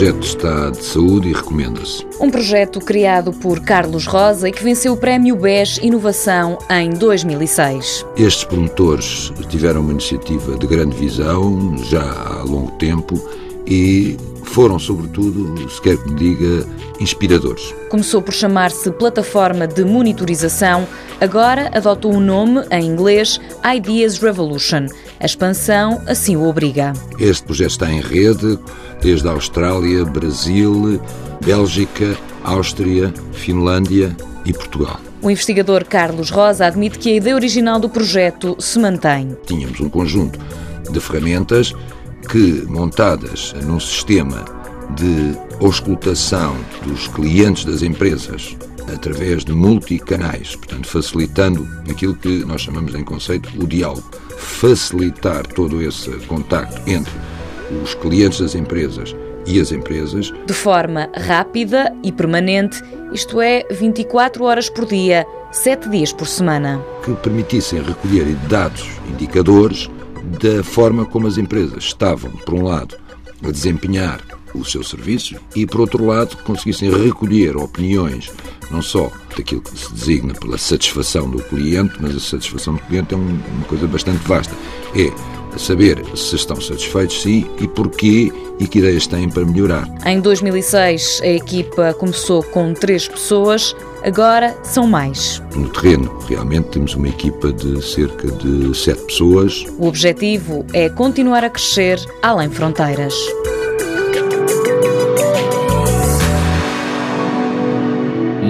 projeto está de saúde e recomenda-se. Um projeto criado por Carlos Rosa e que venceu o Prémio BES Inovação em 2006. Estes promotores tiveram uma iniciativa de grande visão, já há longo tempo, e foram, sobretudo, se quer que me diga, inspiradores. Começou por chamar-se Plataforma de Monitorização, agora adotou o um nome, em inglês, Ideas Revolution. A expansão assim o obriga. Este projeto está em rede desde a Austrália, Brasil, Bélgica, Áustria, Finlândia e Portugal. O investigador Carlos Rosa admite que a ideia original do projeto se mantém. Tínhamos um conjunto de ferramentas que, montadas num sistema de auscultação dos clientes das empresas através de multicanais, portanto, facilitando aquilo que nós chamamos em conceito o diálogo, facilitar todo esse contacto entre os clientes das empresas e as empresas. De forma rápida e permanente, isto é, 24 horas por dia, 7 dias por semana. Que permitissem recolher dados, indicadores, da forma como as empresas estavam, por um lado, a desempenhar o seu serviço e, por outro lado, conseguissem recolher opiniões, não só daquilo que se designa pela satisfação do cliente, mas a satisfação do cliente é uma coisa bastante vasta. É saber se estão satisfeitos, sim, e porquê e que ideias têm para melhorar. Em 2006, a equipa começou com três pessoas, agora são mais. No terreno, realmente, temos uma equipa de cerca de sete pessoas. O objetivo é continuar a crescer além fronteiras.